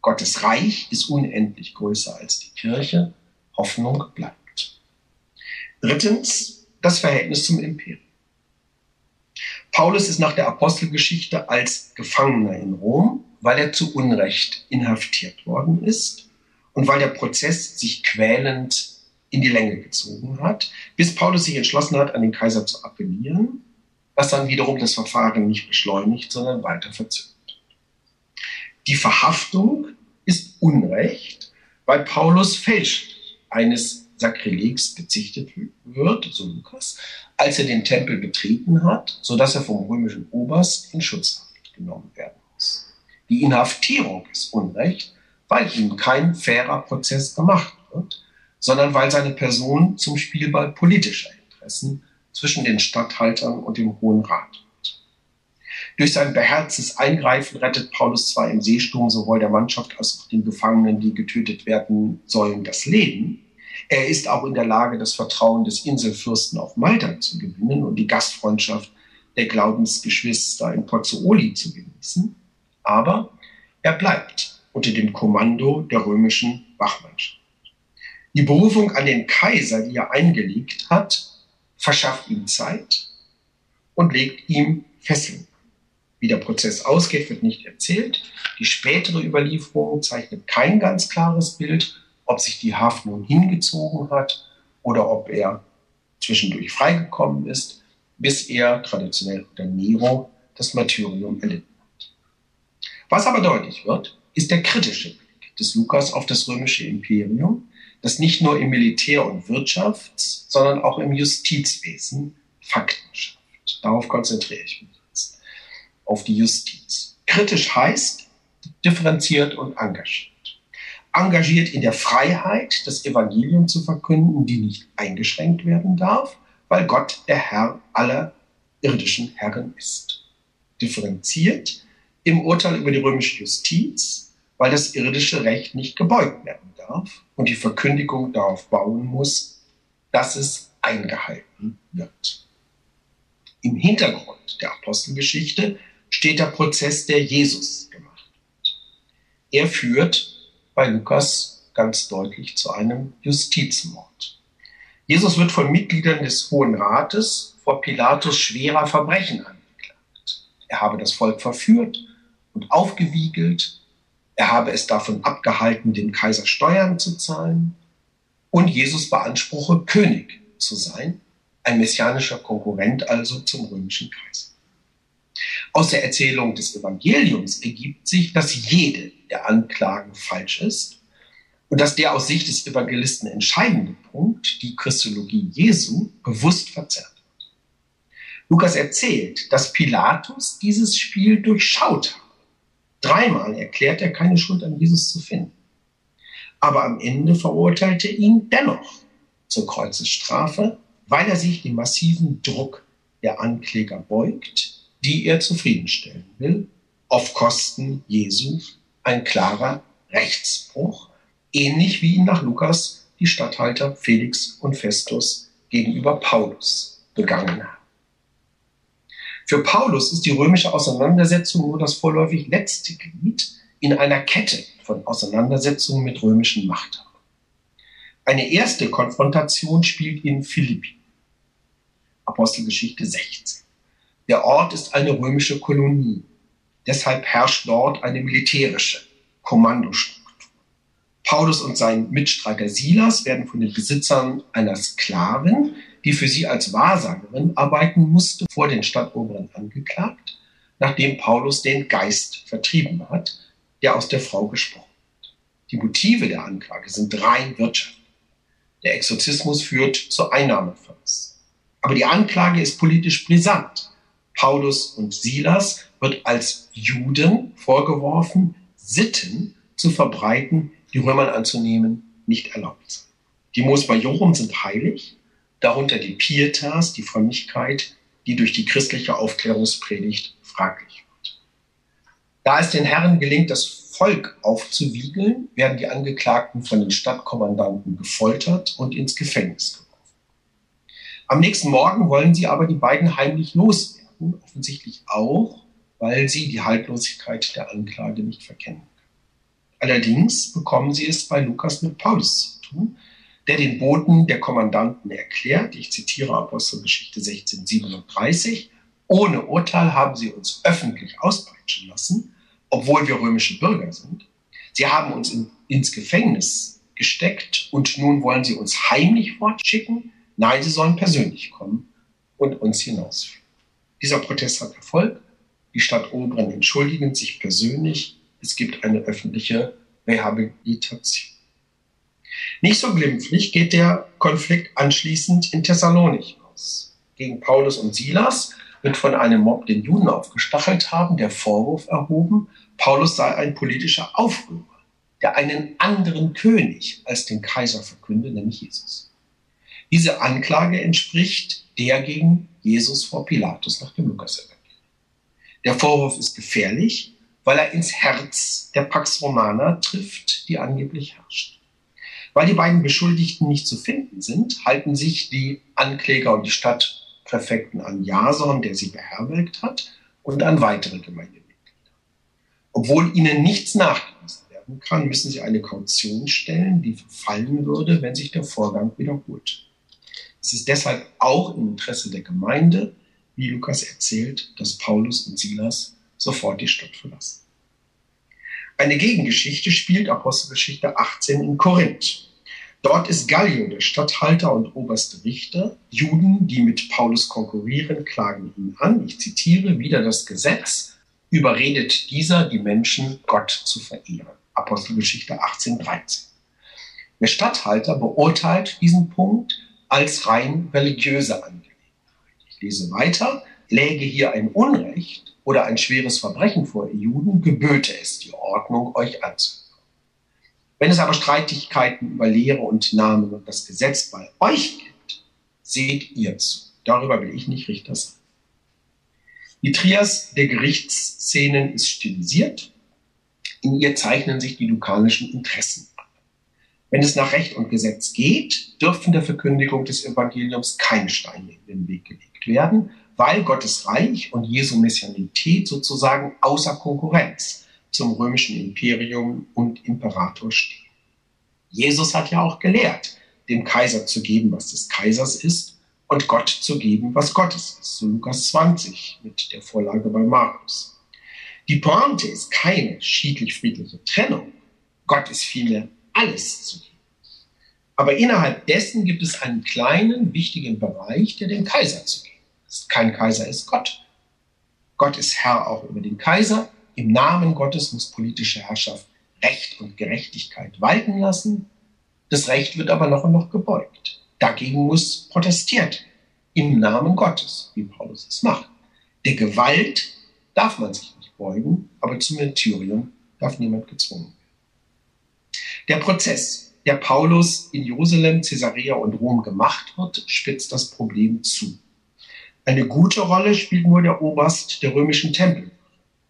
Gottes Reich ist unendlich größer als die Kirche. Hoffnung bleibt. Drittens, das Verhältnis zum Imperium. Paulus ist nach der Apostelgeschichte als Gefangener in Rom, weil er zu Unrecht inhaftiert worden ist und weil der Prozess sich quälend in die Länge gezogen hat, bis Paulus sich entschlossen hat, an den Kaiser zu appellieren, was dann wiederum das Verfahren nicht beschleunigt, sondern weiter verzögert. Die Verhaftung ist Unrecht, weil Paulus fälschlich eines Sakrilegs bezichtet wird, so Lukas, als er den Tempel betreten hat, sodass er vom römischen Oberst in Schutzhaft genommen werden muss. Die Inhaftierung ist Unrecht, weil ihm kein fairer Prozess gemacht wird, sondern weil seine Person zum Spielball politischer Interessen zwischen den Statthaltern und dem Hohen Rat durch sein beherztes Eingreifen rettet Paulus zwar im Seesturm sowohl der Mannschaft als auch den Gefangenen, die getötet werden sollen, das Leben. Er ist auch in der Lage, das Vertrauen des Inselfürsten auf Malta zu gewinnen und die Gastfreundschaft der Glaubensgeschwister in Pozzuoli zu genießen. Aber er bleibt unter dem Kommando der römischen Wachmannschaft. Die Berufung an den Kaiser, die er eingelegt hat, verschafft ihm Zeit und legt ihm Fesseln wie der Prozess ausgeht, wird nicht erzählt. Die spätere Überlieferung zeichnet kein ganz klares Bild, ob sich die Haft nun hingezogen hat oder ob er zwischendurch freigekommen ist, bis er traditionell unter Nero das Martyrium erlitten hat. Was aber deutlich wird, ist der kritische Blick des Lukas auf das römische Imperium, das nicht nur im Militär- und Wirtschafts-, sondern auch im Justizwesen Fakten schafft. Darauf konzentriere ich mich auf die Justiz. Kritisch heißt differenziert und engagiert. Engagiert in der Freiheit, das Evangelium zu verkünden, die nicht eingeschränkt werden darf, weil Gott der Herr aller irdischen Herren ist. Differenziert im Urteil über die römische Justiz, weil das irdische Recht nicht gebeugt werden darf und die Verkündigung darauf bauen muss, dass es eingehalten wird. Im Hintergrund der Apostelgeschichte steht der Prozess, der Jesus gemacht hat. Er führt bei Lukas ganz deutlich zu einem Justizmord. Jesus wird von Mitgliedern des Hohen Rates vor Pilatus schwerer Verbrechen angeklagt. Er habe das Volk verführt und aufgewiegelt. Er habe es davon abgehalten, dem Kaiser Steuern zu zahlen. Und Jesus beanspruche, König zu sein, ein messianischer Konkurrent also zum römischen Kaiser. Aus der Erzählung des Evangeliums ergibt sich, dass jede der Anklagen falsch ist und dass der aus Sicht des Evangelisten entscheidende Punkt, die Christologie Jesu, bewusst verzerrt wird. Lukas erzählt, dass Pilatus dieses Spiel durchschaut hat. Dreimal erklärt er keine Schuld an Jesus zu finden. Aber am Ende verurteilte ihn dennoch zur Kreuzesstrafe, weil er sich dem massiven Druck der Ankläger beugt die er zufriedenstellen will, auf Kosten Jesu ein klarer Rechtsbruch, ähnlich wie ihn nach Lukas die Statthalter Felix und Festus gegenüber Paulus begangen haben. Für Paulus ist die römische Auseinandersetzung nur das vorläufig letzte Glied in einer Kette von Auseinandersetzungen mit römischen Machthabern. Eine erste Konfrontation spielt in Philippi, Apostelgeschichte 16. Der Ort ist eine römische Kolonie. Deshalb herrscht dort eine militärische Kommandostruktur. Paulus und sein Mitstreiter Silas werden von den Besitzern einer Sklavin, die für sie als Wahrsagerin arbeiten musste, vor den Stadtoberen angeklagt, nachdem Paulus den Geist vertrieben hat, der aus der Frau gesprochen hat. Die Motive der Anklage sind rein wirtschaftlich. Der Exorzismus führt zu Einnahmeverlust. Aber die Anklage ist politisch brisant. Paulus und Silas wird als Juden vorgeworfen, Sitten zu verbreiten, die Römern anzunehmen nicht erlaubt sind. Die Mos Majorum sind heilig, darunter die Pietas, die Frömmigkeit, die durch die christliche Aufklärungspredigt fraglich wird. Da es den Herren gelingt, das Volk aufzuwiegeln, werden die Angeklagten von den Stadtkommandanten gefoltert und ins Gefängnis geworfen. Am nächsten Morgen wollen sie aber die beiden heimlich loswerden offensichtlich auch, weil sie die Haltlosigkeit der Anklage nicht verkennen Allerdings bekommen sie es bei Lukas mit Paulus zu tun, der den Boten der Kommandanten erklärt, ich zitiere Apostelgeschichte 1637, ohne Urteil haben sie uns öffentlich auspeitschen lassen, obwohl wir römische Bürger sind. Sie haben uns in, ins Gefängnis gesteckt und nun wollen sie uns heimlich fortschicken. Nein, sie sollen persönlich kommen und uns hinausführen. Dieser Protest hat Erfolg. Die Stadtoberen entschuldigen sich persönlich. Es gibt eine öffentliche Rehabilitation. Nicht so glimpflich geht der Konflikt anschließend in Thessalonich aus. Gegen Paulus und Silas wird von einem Mob den Juden aufgestachelt haben, der Vorwurf erhoben, Paulus sei ein politischer Aufrührer, der einen anderen König als den Kaiser verkünde, nämlich Jesus. Diese Anklage entspricht der gegen Jesus vor Pilatus nach dem Lukas-Evangelium. Der Vorwurf ist gefährlich, weil er ins Herz der Pax Romana trifft, die angeblich herrscht. Weil die beiden Beschuldigten nicht zu finden sind, halten sich die Ankläger und die Stadtpräfekten an Jason, der sie beherbergt hat, und an weitere Gemeindemitglieder. Obwohl ihnen nichts nachgewiesen werden kann, müssen sie eine Kaution stellen, die verfallen würde, wenn sich der Vorgang wiederholt. Es ist deshalb auch im Interesse der Gemeinde, wie Lukas erzählt, dass Paulus und Silas sofort die Stadt verlassen. Eine Gegengeschichte spielt Apostelgeschichte 18 in Korinth. Dort ist Gallio der Statthalter und oberste Richter. Juden, die mit Paulus konkurrieren, klagen ihn an. Ich zitiere wieder das Gesetz. Überredet dieser die Menschen, Gott zu verehren. Apostelgeschichte 18, 13. Der Statthalter beurteilt diesen Punkt als rein religiöse Angelegenheit. Ich lese weiter. Läge hier ein Unrecht oder ein schweres Verbrechen vor Juden, geböte es die Ordnung, euch anzuhören. Wenn es aber Streitigkeiten über Lehre und Namen und das Gesetz bei euch gibt, seht ihr zu. Darüber will ich nicht Richter sein. Die Trias der Gerichtsszenen ist stilisiert. In ihr zeichnen sich die lukanischen Interessen wenn es nach Recht und Gesetz geht, dürfen der Verkündigung des Evangeliums keine Steine in den Weg gelegt werden, weil Gottes Reich und Jesu Messianität sozusagen außer Konkurrenz zum römischen Imperium und Imperator stehen. Jesus hat ja auch gelehrt, dem Kaiser zu geben, was des Kaisers ist, und Gott zu geben, was Gottes ist. So Lukas 20 mit der Vorlage bei Markus. Die Pointe ist keine schiedlich-friedliche Trennung. Gott ist vielmehr alles zu geben. Aber innerhalb dessen gibt es einen kleinen, wichtigen Bereich, der dem Kaiser zu geben. Kein Kaiser ist Gott. Gott ist Herr auch über den Kaiser. Im Namen Gottes muss politische Herrschaft Recht und Gerechtigkeit walten lassen. Das Recht wird aber noch und noch gebeugt. Dagegen muss protestiert im Namen Gottes, wie Paulus es macht. Der Gewalt darf man sich nicht beugen, aber zum Martyrium darf niemand gezwungen werden. Der Prozess, der Paulus in Jerusalem, Caesarea und Rom gemacht wird, spitzt das Problem zu. Eine gute Rolle spielt nur der Oberst der römischen Tempel.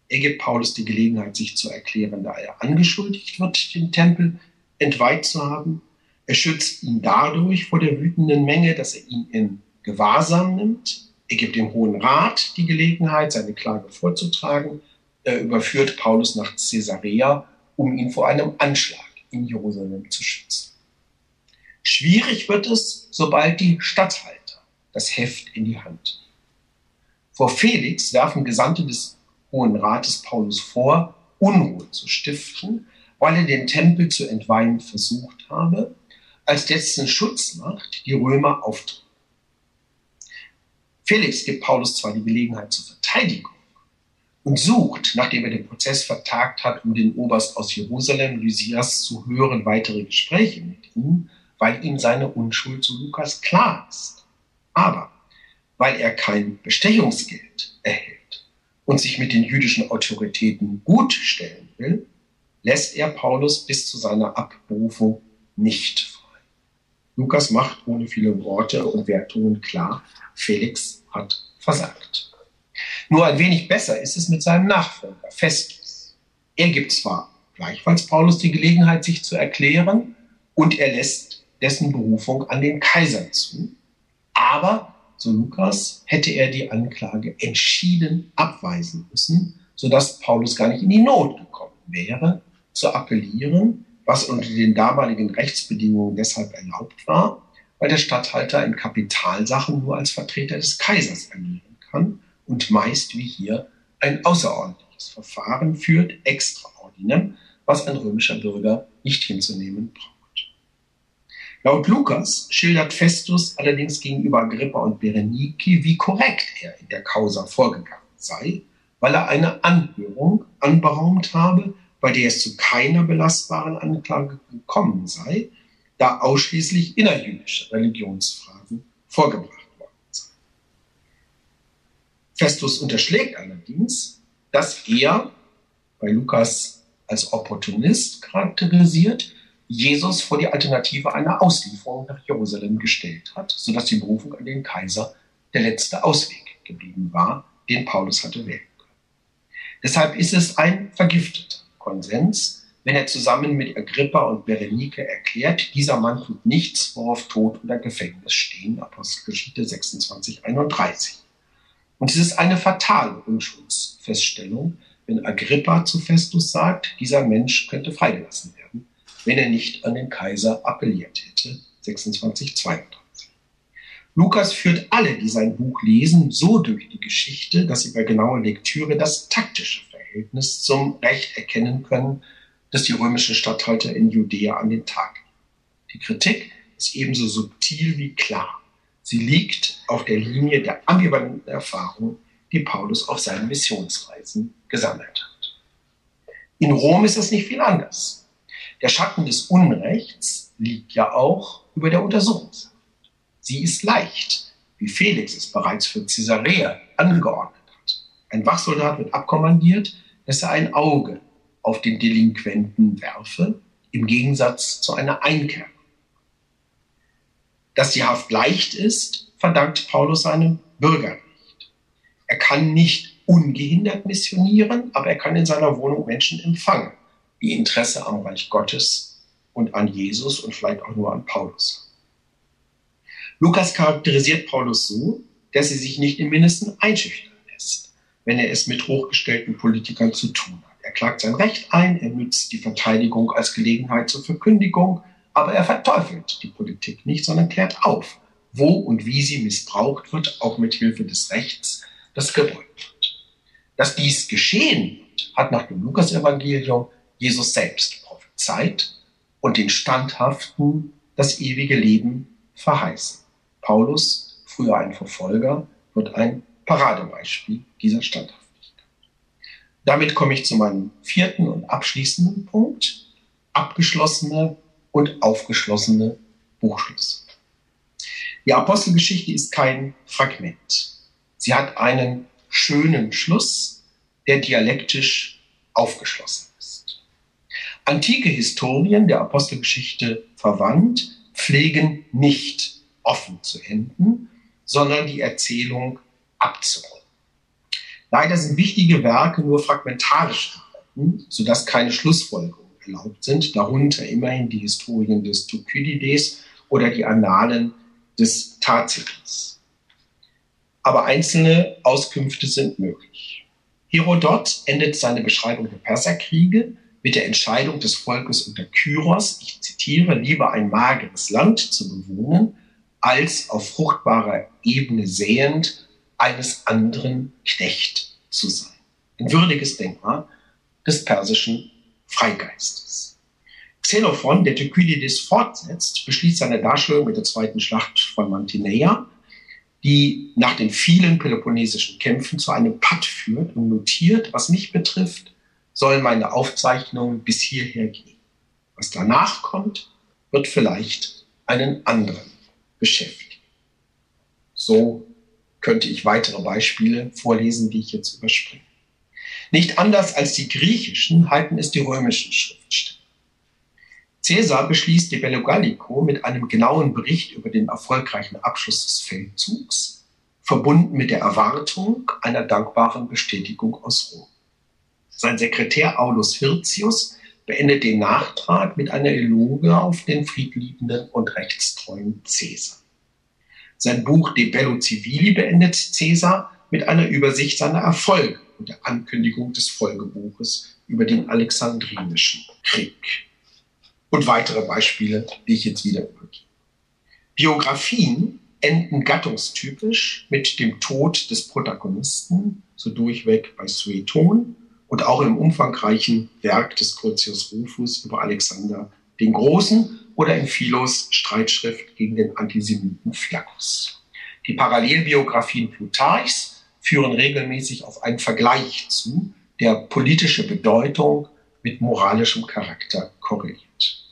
Er gibt Paulus die Gelegenheit, sich zu erklären, da er angeschuldigt wird, den Tempel entweiht zu haben. Er schützt ihn dadurch vor der wütenden Menge, dass er ihn in Gewahrsam nimmt. Er gibt dem Hohen Rat die Gelegenheit, seine Klage vorzutragen. Er überführt Paulus nach Caesarea, um ihn vor einem Anschlag in Jerusalem zu schützen. Schwierig wird es, sobald die Statthalter das Heft in die Hand. Vor Felix werfen Gesandte des Hohen Rates Paulus vor, Unruhe zu stiften, weil er den Tempel zu entweihen versucht habe, als dessen Schutzmacht die Römer auftreten. Felix gibt Paulus zwar die Gelegenheit zur Verteidigung und sucht, nachdem er den Prozess vertagt hat, um den Oberst aus Jerusalem, Lysias, zu hören, weitere Gespräche mit ihm, weil ihm seine Unschuld zu Lukas klar ist. Aber weil er kein Bestechungsgeld erhält und sich mit den jüdischen Autoritäten gut stellen will, lässt er Paulus bis zu seiner Abberufung nicht frei. Lukas macht ohne viele Worte und Wertungen klar, Felix hat versagt. Nur ein wenig besser ist es mit seinem Nachfolger Festus. Er gibt zwar gleichfalls Paulus die Gelegenheit, sich zu erklären, und er lässt dessen Berufung an den Kaiser zu, aber, so Lukas, hätte er die Anklage entschieden abweisen müssen, sodass Paulus gar nicht in die Not gekommen wäre, zu appellieren, was unter den damaligen Rechtsbedingungen deshalb erlaubt war, weil der Statthalter in Kapitalsachen nur als Vertreter des Kaisers agieren kann und meist wie hier ein außerordentliches Verfahren führt, extraordinem, was ein römischer Bürger nicht hinzunehmen braucht. Laut Lukas schildert Festus allerdings gegenüber Agrippa und Berenike, wie korrekt er in der Causa vorgegangen sei, weil er eine Anhörung anberaumt habe, bei der es zu keiner belastbaren Anklage gekommen sei, da ausschließlich innerjüdische Religionsfragen vorgebracht worden sind. Festus unterschlägt allerdings, dass er, bei Lukas als Opportunist charakterisiert, Jesus vor die Alternative einer Auslieferung nach Jerusalem gestellt hat, sodass die Berufung an den Kaiser der letzte Ausweg geblieben war, den Paulus hatte wählen können. Deshalb ist es ein vergifteter Konsens, wenn er zusammen mit Agrippa und Berenike erklärt, dieser Mann tut nichts, worauf Tod oder Gefängnis stehen, Apostelgeschichte 26, 31. Und es ist eine fatale Unschuldsfeststellung, wenn Agrippa zu Festus sagt, dieser Mensch könnte freigelassen werden, wenn er nicht an den Kaiser appelliert hätte, 26, 32. Lukas führt alle, die sein Buch lesen, so durch die Geschichte, dass sie bei genauer Lektüre das taktische Verhältnis zum Recht erkennen können, das die römischen Statthalter in Judäa an den Tag legen. Die Kritik ist ebenso subtil wie klar. Sie liegt auf der Linie der ambivalenten Erfahrung, die Paulus auf seinen Missionsreisen gesammelt hat. In Rom ist es nicht viel anders. Der Schatten des Unrechts liegt ja auch über der Untersuchungshaft. Sie ist leicht, wie Felix es bereits für Caesarea angeordnet hat. Ein Wachsoldat wird abkommandiert, dass er ein Auge auf den Delinquenten werfe, im Gegensatz zu einer Einkehrung. Dass die Haft leicht ist, verdankt Paulus seinem Bürgerrecht. Er kann nicht ungehindert missionieren, aber er kann in seiner Wohnung Menschen empfangen, die Interesse am Reich Gottes und an Jesus und vielleicht auch nur an Paulus Lukas charakterisiert Paulus so, dass er sich nicht im Mindesten einschüchtern lässt, wenn er es mit hochgestellten Politikern zu tun hat. Er klagt sein Recht ein, er nützt die Verteidigung als Gelegenheit zur Verkündigung, aber er verteufelt die Politik nicht, sondern klärt auf, wo und wie sie missbraucht wird, auch mit Hilfe des Rechts, das gebeugt wird. Dass dies geschehen wird, hat nach dem Lukasevangelium Jesus selbst prophezeit und den Standhaften das ewige Leben verheißen. Paulus, früher ein Verfolger, wird ein Paradebeispiel dieser Standhaftigkeit. Damit komme ich zu meinem vierten und abschließenden Punkt. Abgeschlossene und aufgeschlossene Buchschlüsse. Die Apostelgeschichte ist kein Fragment. Sie hat einen schönen Schluss, der dialektisch aufgeschlossen. Antike Historien der Apostelgeschichte verwandt pflegen nicht offen zu enden, sondern die Erzählung abzurunden. Leider sind wichtige Werke nur fragmentarisch erhalten, sodass keine Schlussfolgerungen erlaubt sind, darunter immerhin die Historien des Thukydides oder die Annalen des Tacitus. Aber einzelne Auskünfte sind möglich. Herodot endet seine Beschreibung der Perserkriege mit der Entscheidung des Volkes unter Kyros, ich zitiere, lieber ein mageres Land zu bewohnen, als auf fruchtbarer Ebene säend eines anderen Knecht zu sein. Ein würdiges Denkmal des persischen Freigeistes. Xenophon, der Thukydides fortsetzt, beschließt seine Darstellung mit der zweiten Schlacht von Mantineia, die nach den vielen peloponnesischen Kämpfen zu einem Patt führt und notiert, was mich betrifft, sollen meine Aufzeichnungen bis hierher gehen. Was danach kommt, wird vielleicht einen anderen beschäftigen. So könnte ich weitere Beispiele vorlesen, die ich jetzt überspringe. Nicht anders als die griechischen halten es die römischen Schriftsteller. Caesar beschließt die Bello Gallico mit einem genauen Bericht über den erfolgreichen Abschluss des Feldzugs, verbunden mit der Erwartung einer dankbaren Bestätigung aus Rom. Sein Sekretär Aulus Hirtius beendet den Nachtrag mit einer Eloge auf den friedliebenden und rechtstreuen Caesar. Sein Buch De Bello Civili beendet Caesar mit einer Übersicht seiner Erfolge und der Ankündigung des Folgebuches über den Alexandrinischen Krieg. Und weitere Beispiele, die ich jetzt wieder übergebe. Biografien enden gattungstypisch mit dem Tod des Protagonisten, so durchweg bei Sueton und auch im umfangreichen Werk des Curtius Rufus über Alexander den Großen oder in Philos Streitschrift gegen den Antisemiten Flaccus. Die Parallelbiografien Plutarchs führen regelmäßig auf einen Vergleich zu, der politische Bedeutung mit moralischem Charakter korreliert.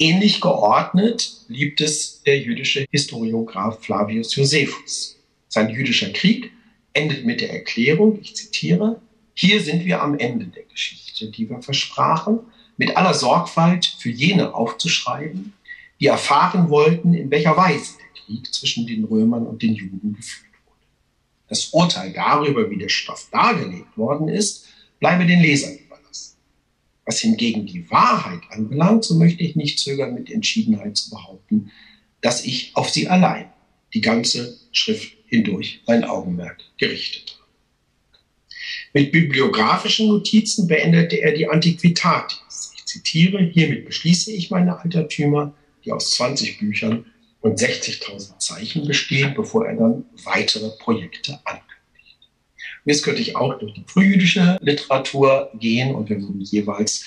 Ähnlich geordnet liebt es der jüdische Historiograph Flavius Josephus. Sein jüdischer Krieg endet mit der Erklärung, ich zitiere, hier sind wir am Ende der Geschichte, die wir versprachen, mit aller Sorgfalt für jene aufzuschreiben, die erfahren wollten, in welcher Weise der Krieg zwischen den Römern und den Juden geführt wurde. Das Urteil darüber, wie der Stoff dargelegt worden ist, bleibe den Lesern überlassen. Was hingegen die Wahrheit anbelangt, so möchte ich nicht zögern, mit Entschiedenheit zu behaupten, dass ich auf sie allein die ganze Schrift hindurch mein Augenmerk gerichtet habe. Mit bibliografischen Notizen beendete er die Antiquitatis. Ich zitiere, hiermit beschließe ich meine Altertümer, die aus 20 Büchern und 60.000 Zeichen bestehen, bevor er dann weitere Projekte ankündigt. Jetzt könnte ich auch durch die frühjüdische Literatur gehen und wir würden jeweils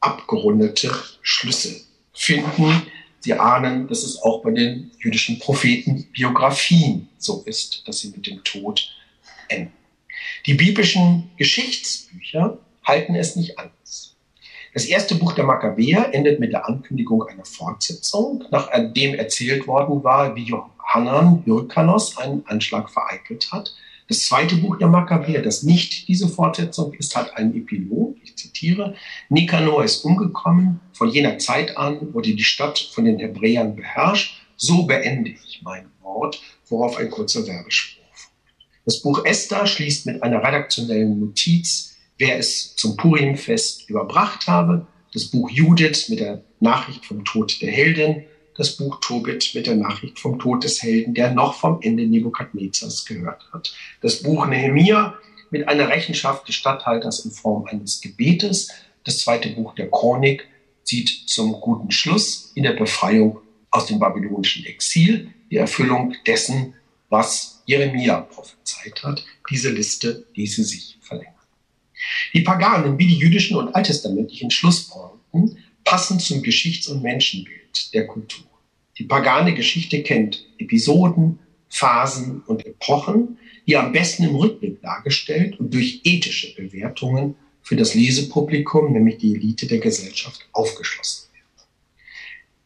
abgerundete Schlüsse finden. Sie ahnen, dass es auch bei den jüdischen Propheten Biografien so ist, dass sie mit dem Tod enden. Die biblischen Geschichtsbücher halten es nicht anders. Das erste Buch der Makkabäer endet mit der Ankündigung einer Fortsetzung, nachdem erzählt worden war, wie Johannan Hyrkanos einen Anschlag vereitelt hat. Das zweite Buch der Makkabäer, das nicht diese Fortsetzung ist, hat einen Epilog. Ich zitiere: Nikanor ist umgekommen. Von jener Zeit an wurde die Stadt von den Hebräern beherrscht. So beende ich mein Wort, worauf ein kurzer Werbespruch. Das Buch Esther schließt mit einer redaktionellen Notiz, wer es zum Purimfest überbracht habe. Das Buch Judith mit der Nachricht vom Tod der Heldin. Das Buch Tobit mit der Nachricht vom Tod des Helden, der noch vom Ende Nebukadnezars gehört hat. Das Buch Nehemia mit einer Rechenschaft des Statthalters in Form eines Gebetes. Das zweite Buch der Chronik sieht zum guten Schluss in der Befreiung aus dem babylonischen Exil die Erfüllung dessen, was Jeremia prophezeit hat. Diese Liste ließe sich verlängern. Die Paganen wie die jüdischen und alttestamentlichen Schlusspointen passen zum Geschichts- und Menschenbild der Kultur. Die pagane Geschichte kennt Episoden, Phasen und Epochen, die am besten im Rückblick dargestellt und durch ethische Bewertungen für das Lesepublikum, nämlich die Elite der Gesellschaft, aufgeschlossen werden.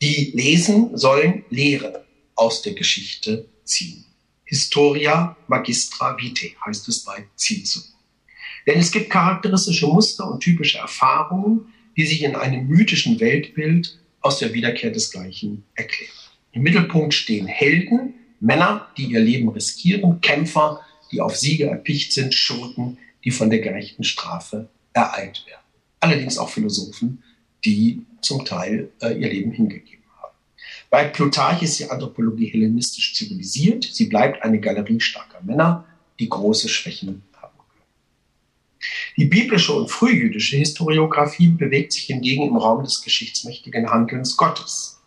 Die Lesen sollen Lehren aus der Geschichte ziehen. Historia magistra vitae heißt es bei Cicero. Denn es gibt charakteristische Muster und typische Erfahrungen, die sich in einem mythischen Weltbild aus der Wiederkehr des Gleichen erklären. Im Mittelpunkt stehen Helden, Männer, die ihr Leben riskieren, Kämpfer, die auf Siege erpicht sind, Schurken, die von der gerechten Strafe ereilt werden. Allerdings auch Philosophen, die zum Teil äh, ihr Leben hingegeben. Bei Plutarch ist die Anthropologie hellenistisch zivilisiert. Sie bleibt eine Galerie starker Männer, die große Schwächen haben können. Die biblische und frühjüdische Historiographie bewegt sich hingegen im Raum des geschichtsmächtigen Handelns Gottes,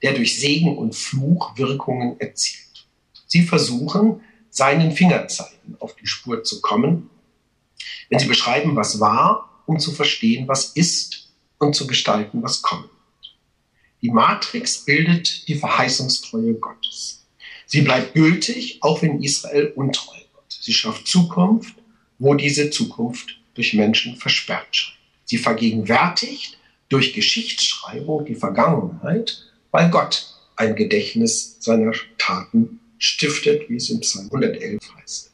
der durch Segen und Fluch Wirkungen erzielt. Sie versuchen, seinen Fingerzeiten auf die Spur zu kommen, wenn sie beschreiben, was war, um zu verstehen, was ist und zu gestalten, was wird. Die Matrix bildet die Verheißungstreue Gottes. Sie bleibt gültig, auch wenn Israel untreu wird. Sie schafft Zukunft, wo diese Zukunft durch Menschen versperrt scheint. Sie vergegenwärtigt durch Geschichtsschreibung die Vergangenheit, weil Gott ein Gedächtnis seiner Taten stiftet, wie es im Psalm 111 heißt.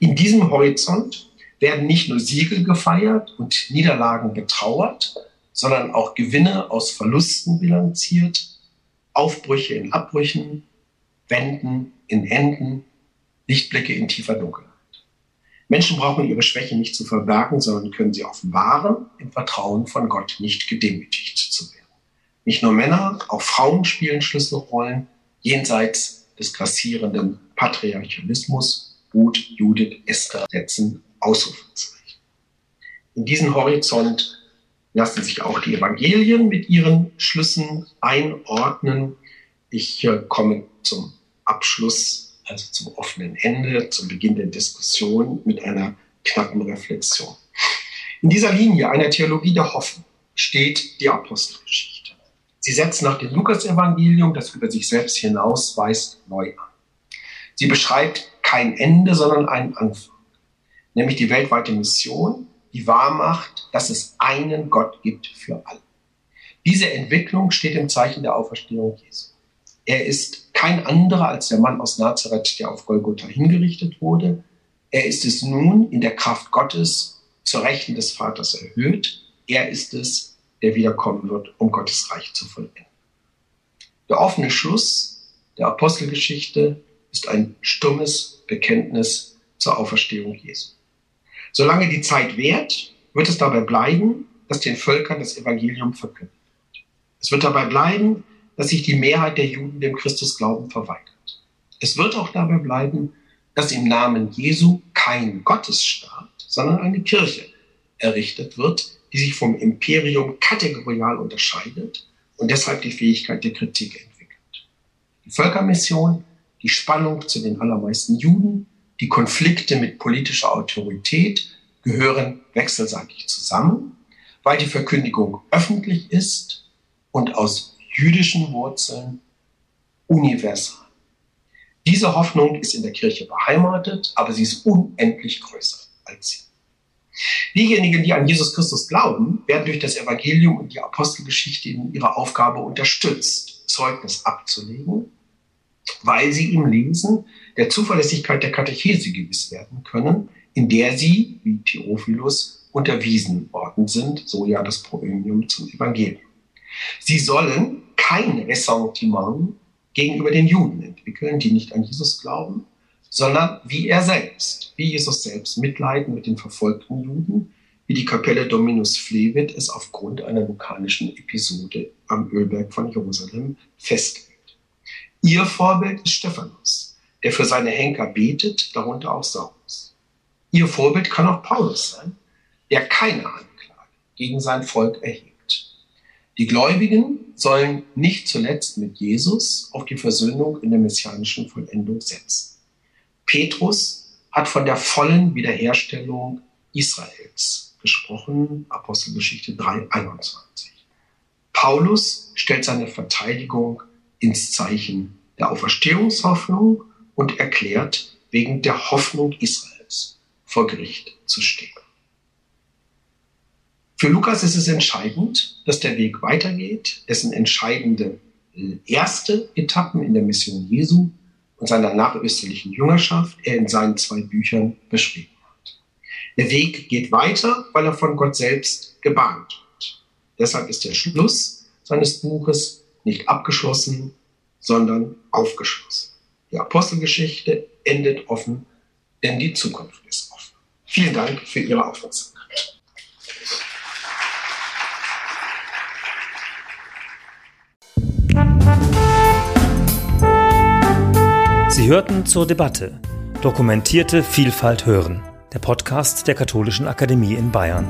In diesem Horizont werden nicht nur Siege gefeiert und Niederlagen getrauert, sondern auch Gewinne aus Verlusten bilanziert, Aufbrüche in Abbrüchen, Wenden in Enden, Lichtblicke in tiefer Dunkelheit. Menschen brauchen ihre Schwäche nicht zu verbergen, sondern können sie offenbaren, im Vertrauen von Gott nicht gedemütigt zu werden. Nicht nur Männer, auch Frauen spielen Schlüsselrollen jenseits des grassierenden Patriarchalismus, Ruth, Judith, Esther setzen Ausrufezeichen. In diesen Horizont lassen sich auch die Evangelien mit ihren Schlüssen einordnen. Ich äh, komme zum Abschluss, also zum offenen Ende, zum Beginn der Diskussion mit einer knappen Reflexion. In dieser Linie einer Theologie der Hoffnung steht die Apostelgeschichte. Sie setzt nach dem Lukas-Evangelium, das über sich selbst hinausweist, neu an. Sie beschreibt kein Ende, sondern einen Anfang, nämlich die weltweite Mission, die wahrmacht, dass es einen Gott gibt für alle. Diese Entwicklung steht im Zeichen der Auferstehung Jesu. Er ist kein anderer als der Mann aus Nazareth, der auf Golgotha hingerichtet wurde. Er ist es nun in der Kraft Gottes zur Rechten des Vaters erhöht. Er ist es, der wiederkommen wird, um Gottes Reich zu vollenden. Der offene Schluss der Apostelgeschichte ist ein stummes Bekenntnis zur Auferstehung Jesu. Solange die Zeit währt, wird es dabei bleiben, dass den Völkern das Evangelium verkündet. Es wird dabei bleiben, dass sich die Mehrheit der Juden dem Christusglauben verweigert. Es wird auch dabei bleiben, dass im Namen Jesu kein Gottesstaat, sondern eine Kirche errichtet wird, die sich vom Imperium kategorial unterscheidet und deshalb die Fähigkeit der Kritik entwickelt. Die Völkermission, die Spannung zu den allermeisten Juden, die Konflikte mit politischer Autorität gehören wechselseitig zusammen, weil die Verkündigung öffentlich ist und aus jüdischen Wurzeln universal. Diese Hoffnung ist in der Kirche beheimatet, aber sie ist unendlich größer als sie. Diejenigen, die an Jesus Christus glauben, werden durch das Evangelium und die Apostelgeschichte in ihrer Aufgabe unterstützt, Zeugnis abzulegen, weil sie im Lesen der Zuverlässigkeit der Katechese gewiss werden können, in der sie, wie Theophilus, unterwiesen worden sind, so ja das Proemium zum Evangelium. Sie sollen kein Ressentiment gegenüber den Juden entwickeln, die nicht an Jesus glauben, sondern wie er selbst, wie Jesus selbst Mitleiden mit den verfolgten Juden, wie die Kapelle Dominus Flevit es aufgrund einer vulkanischen Episode am Ölberg von Jerusalem festlegt. Ihr Vorbild ist Stephanus, der für seine Henker betet, darunter auch Saulus. Ihr Vorbild kann auch Paulus sein, der keine Anklage gegen sein Volk erhebt. Die Gläubigen sollen nicht zuletzt mit Jesus auf die Versöhnung in der messianischen Vollendung setzen. Petrus hat von der vollen Wiederherstellung Israels besprochen, Apostelgeschichte 3,21. Paulus stellt seine Verteidigung ins Zeichen der Auferstehungshoffnung und erklärt, wegen der Hoffnung Israels vor Gericht zu stehen. Für Lukas ist es entscheidend, dass der Weg weitergeht. Es sind entscheidende äh, erste Etappen in der Mission Jesu und seiner nachösterlichen Jüngerschaft er in seinen zwei Büchern beschrieben hat. Der Weg geht weiter, weil er von Gott selbst gebahnt wird. Deshalb ist der Schluss seines Buches nicht abgeschlossen, sondern aufgeschlossen. Die Apostelgeschichte endet offen, denn die Zukunft ist offen. Vielen Dank für Ihre Aufmerksamkeit. Sie hörten zur Debatte Dokumentierte Vielfalt hören, der Podcast der Katholischen Akademie in Bayern.